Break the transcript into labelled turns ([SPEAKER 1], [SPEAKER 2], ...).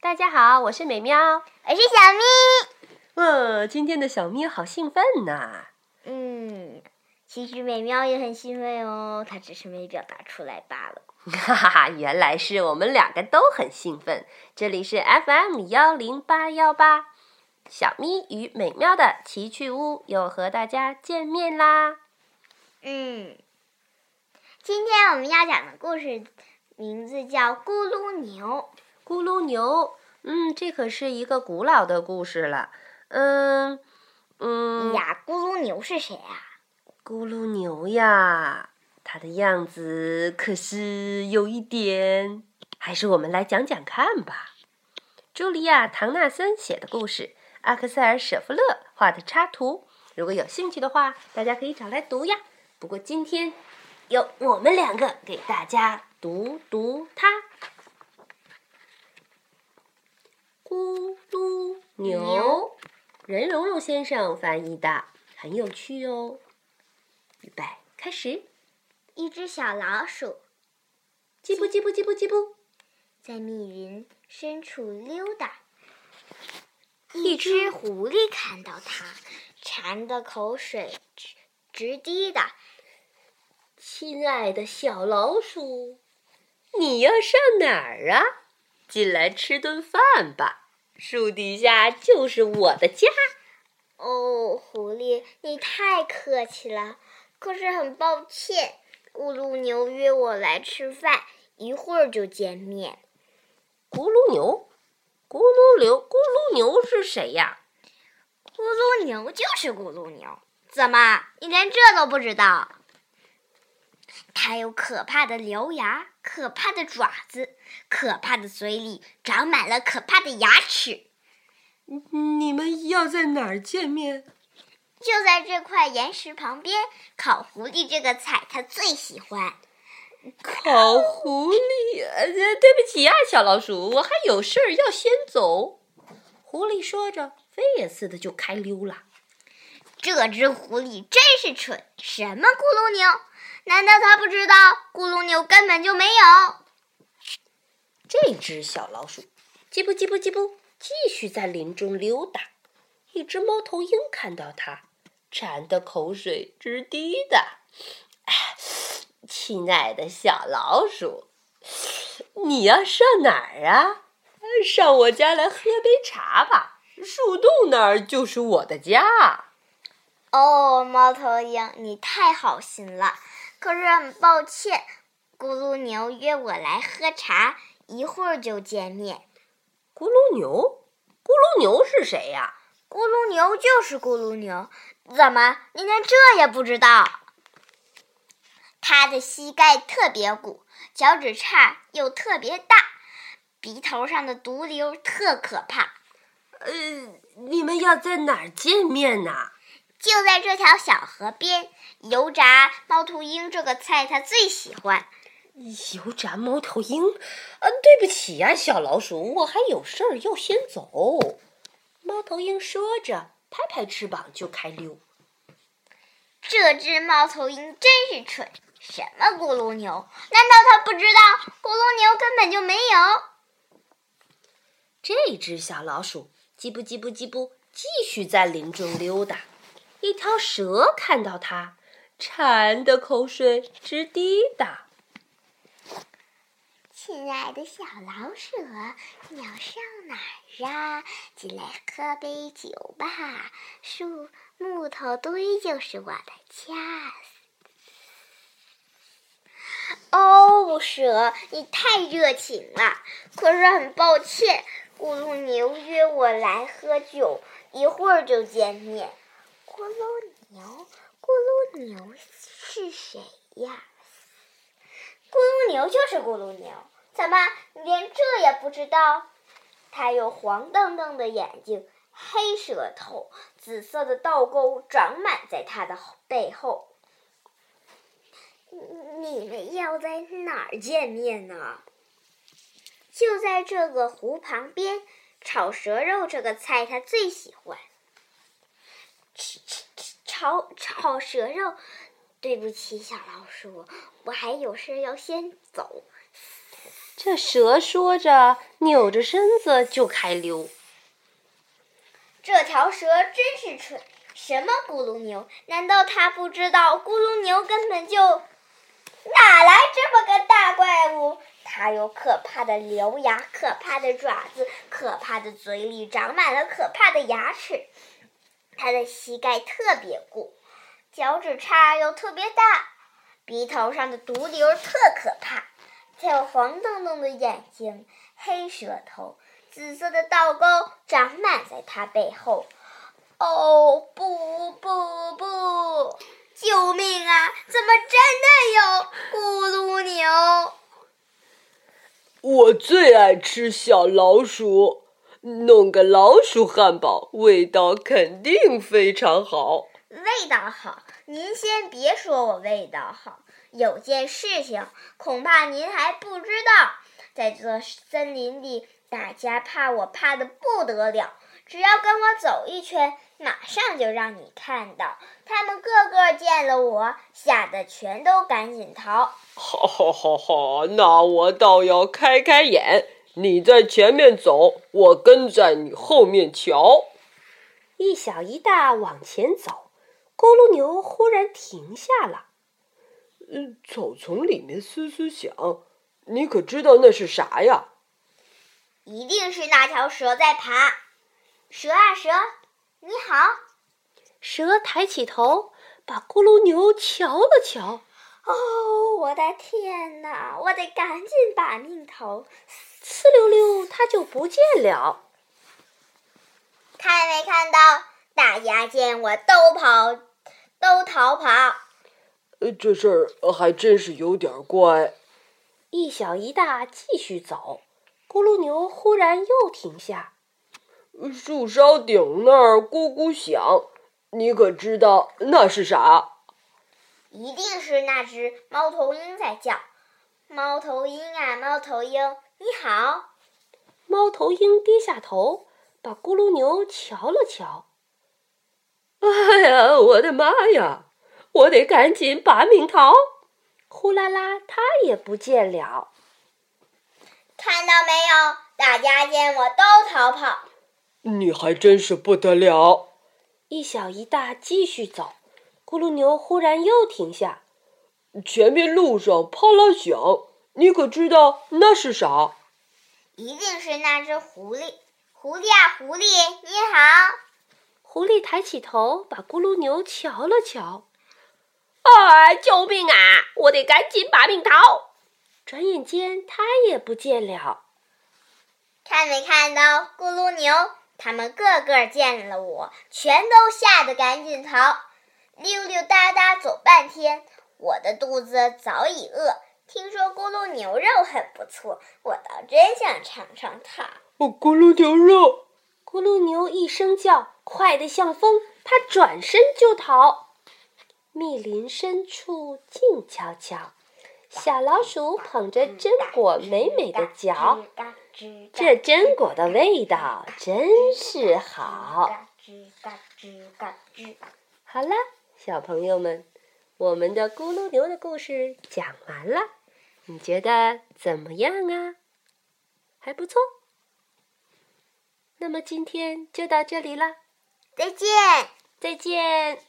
[SPEAKER 1] 大家好，我是美喵，
[SPEAKER 2] 我是小咪。
[SPEAKER 1] 呃，今天的小咪好兴奋呐。
[SPEAKER 2] 嗯，其实美喵也很兴奋哦，它只是没表达出来罢了。
[SPEAKER 1] 哈哈哈，原来是我们两个都很兴奋。这里是 FM 幺零八幺八，小咪与美妙的奇趣屋又和大家见面啦。
[SPEAKER 2] 嗯，今天我们要讲的故事名字叫《咕噜牛》。
[SPEAKER 1] 咕噜牛，嗯，这可是一个古老的故事了。嗯嗯
[SPEAKER 2] 呀，咕噜牛是谁啊？
[SPEAKER 1] 咕噜牛呀，它的样子可是有一点……还是我们来讲讲看吧。茱莉亚·唐纳森写的故事，阿克塞尔·舍夫勒画的插图。如果有兴趣的话，大家可以找来读呀。不过今天，由我们两个给大家读读它。咕噜牛，任蓉蓉先生翻译的，很有趣哦。预备，开始。
[SPEAKER 2] 一只小老鼠，
[SPEAKER 1] 叽不叽不叽不叽不，
[SPEAKER 2] 在密云深处溜达。一只狐狸看到它，馋得口水直直滴答。
[SPEAKER 1] 亲爱的小老鼠，你要上哪儿啊？进来吃顿饭吧，树底下就是我的家。
[SPEAKER 2] 哦，狐狸，你太客气了。可是很抱歉，咕噜牛约我来吃饭，一会儿就见面。
[SPEAKER 1] 咕噜牛，咕噜牛，咕噜牛是谁呀？
[SPEAKER 2] 咕噜牛就是咕噜牛，怎么你连这都不知道？它有可怕的獠牙，可怕的爪子，可怕的嘴里长满了可怕的牙齿。
[SPEAKER 1] 你们要在哪儿见面？
[SPEAKER 2] 就在这块岩石旁边。烤狐狸这个菜，他最喜欢。
[SPEAKER 1] 烤狐狸？呃，对不起啊，小老鼠，我还有事儿要先走。狐狸说着，飞也似的就开溜了。
[SPEAKER 2] 这只狐狸真是蠢！什么咕噜牛？难道他不知道咕噜牛根本就没有？
[SPEAKER 1] 这只小老鼠，叽不叽不叽不，继续在林中溜达。一只猫头鹰看到它，馋得口水直滴答。亲爱的小老鼠，你要上哪儿啊？上我家来喝杯茶吧，树洞那儿就是我的家。
[SPEAKER 2] 哦，猫头鹰，你太好心了。可是很抱歉，咕噜牛约我来喝茶，一会儿就见面。
[SPEAKER 1] 咕噜牛，咕噜牛是谁呀？
[SPEAKER 2] 咕噜牛就是咕噜牛，怎么你连这也不知道？他的膝盖特别鼓，脚趾叉又特别大，鼻头上的毒瘤特可怕。
[SPEAKER 1] 呃，你们要在哪儿见面呢？
[SPEAKER 2] 就在这条小河边。油炸猫头鹰这个菜，它最喜欢。
[SPEAKER 1] 油炸猫头鹰？啊，对不起呀，小老鼠，我还有事儿要先走。猫头鹰说着，拍拍翅膀就开溜。
[SPEAKER 2] 这只猫头鹰真是蠢！什么咕噜牛？难道它不知道咕噜牛根本就没有？
[SPEAKER 1] 这只小老鼠叽不叽不叽不，继续在林中溜达。一条蛇看到它。馋的口水直滴答。
[SPEAKER 2] 亲爱的小老鼠，你要上哪儿啊？进来喝杯酒吧，树木头堆就是我的家。哦，蛇，你太热情了。可是很抱歉，咕噜牛约我来喝酒，一会儿就见面。咕噜牛。咕噜牛是谁呀？咕噜牛就是咕噜牛，怎么你连这也不知道？它有黄澄澄的眼睛，黑舌头，紫色的倒钩长满在它的背后。你们要在哪儿见面呢？就在这个湖旁边，炒蛇肉这个菜它最喜欢。吃吃。炒炒蛇肉，对不起，小老鼠，我还有事要先走。
[SPEAKER 1] 这蛇说着，扭着身子就开溜。
[SPEAKER 2] 这条蛇真是蠢！什么咕噜牛？难道它不知道咕噜牛根本就哪来这么个大怪物？它有可怕的獠牙，可怕的爪子，可怕的嘴里长满了可怕的牙齿。它的膝盖特别鼓，脚趾叉又特别大，鼻头上的毒瘤特可怕。还有黄澄澄的眼睛，黑舌头，紫色的倒钩长满在它背后。哦，不不不！救命啊！怎么真的有咕噜牛？
[SPEAKER 3] 我最爱吃小老鼠，弄个老鼠汉堡，味道肯定非常好。
[SPEAKER 2] 味道好？您先别说我味道好，有件事情恐怕您还不知道，在这森林里，大家怕我怕的不得了。只要跟我走一圈，马上就让你看到。他们个个见了我，吓得全都赶紧逃。
[SPEAKER 3] 好，好，好，好！那我倒要开开眼。你在前面走，我跟在你后面瞧。
[SPEAKER 1] 一小一大往前走，咕噜牛忽然停下了。
[SPEAKER 3] 嗯，草丛里面嘶嘶响，你可知道那是啥呀？
[SPEAKER 2] 一定是那条蛇在爬。蛇啊蛇，你好！
[SPEAKER 1] 蛇抬起头，把咕噜牛瞧了瞧。
[SPEAKER 2] 哦，我的天哪！我得赶紧把命逃！
[SPEAKER 1] 呲溜溜，它就不见了。
[SPEAKER 2] 看没看到？大家见我都跑，都逃跑。
[SPEAKER 3] 呃，这事儿还真是有点怪。
[SPEAKER 1] 一小一大继续走，咕噜牛忽然又停下。
[SPEAKER 3] 树梢顶那儿咕咕响，你可知道那是啥？
[SPEAKER 2] 一定是那只猫头鹰在叫。猫头鹰啊，猫头鹰，你你好！
[SPEAKER 1] 猫头鹰低下头，把咕噜牛瞧了瞧。
[SPEAKER 3] 哎呀，我的妈呀！我得赶紧拔命逃！
[SPEAKER 1] 呼啦啦，它也不见了。
[SPEAKER 2] 看到没有？大家见我都逃跑。
[SPEAKER 3] 你还真是不得了！
[SPEAKER 1] 一小一大继续走，咕噜牛忽然又停下。
[SPEAKER 3] 前面路上啪啦响，你可知道那是啥？
[SPEAKER 2] 一定是那只狐狸！狐狸啊，狐狸，你好！
[SPEAKER 1] 狐狸抬起头，把咕噜牛瞧了瞧。
[SPEAKER 3] 啊，救命啊！我得赶紧把命逃！
[SPEAKER 1] 转眼间，它也不见了。
[SPEAKER 2] 看没看到咕噜牛？他们个个见了我，全都吓得赶紧逃，溜溜达达走半天。我的肚子早已饿，听说咕噜牛肉很不错，我倒真想尝尝它。
[SPEAKER 3] 哦，咕噜牛肉！
[SPEAKER 1] 咕噜牛一声叫，快得像风，它转身就逃。密林深处静悄悄，小老鼠捧着榛果，美美的嚼。这榛果的味道真是好。好了，小朋友们，我们的咕噜牛的故事讲完了，你觉得怎么样啊？还不错。那么今天就到这里了，
[SPEAKER 2] 再见，
[SPEAKER 1] 再见。